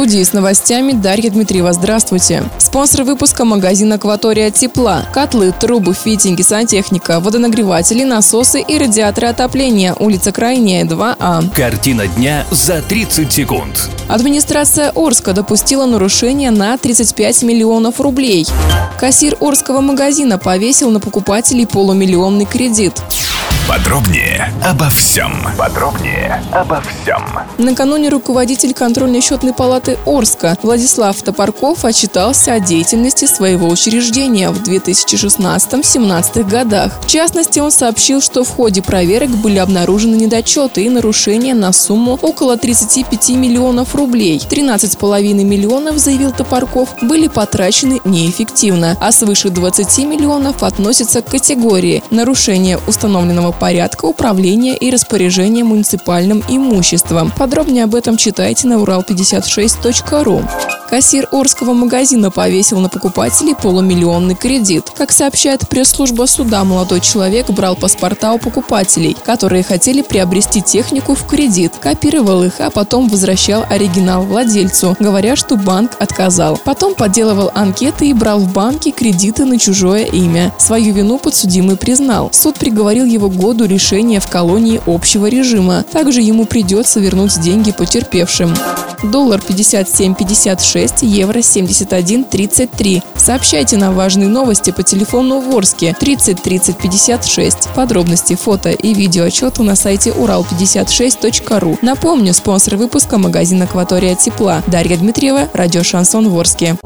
Студии с новостями Дарья Дмитриева. Здравствуйте. Спонсор выпуска – магазин «Акватория тепла». Котлы, трубы, фитинги, сантехника, водонагреватели, насосы и радиаторы отопления. Улица Крайняя, 2А. Картина дня за 30 секунд. Администрация Орска допустила нарушение на 35 миллионов рублей. Кассир Орского магазина повесил на покупателей полумиллионный кредит. Подробнее обо всем. Подробнее обо всем. Накануне руководитель контрольно-счетной палаты Орска Владислав Топорков отчитался о деятельности своего учреждения в 2016-17 годах. В частности, он сообщил, что в ходе проверок были обнаружены недочеты и нарушения на сумму около 35 миллионов рублей. 13,5 миллионов, заявил Топорков, были потрачены неэффективно, а свыше 20 миллионов относятся к категории нарушения установленного порядка управления и распоряжения муниципальным имуществом. Подробнее об этом читайте на урал56.ру. Кассир Орского магазина повесил на покупателей полумиллионный кредит. Как сообщает пресс-служба суда, молодой человек брал паспорта у покупателей, которые хотели приобрести технику в кредит, копировал их, а потом возвращал оригинал владельцу, говоря, что банк отказал. Потом подделывал анкеты и брал в банке кредиты на чужое имя. Свою вину подсудимый признал. Суд приговорил его году лишения в колонии общего режима. Также ему придется вернуть деньги потерпевшим. Доллар 57.56, евро 71.33. Сообщайте нам важные новости по телефону в Орске 30 30 56. Подробности, фото и видеоотчеты на сайте урал56.ру. Напомню, спонсор выпуска магазин «Акватория тепла». Дарья Дмитриева, радио «Шансон Ворске».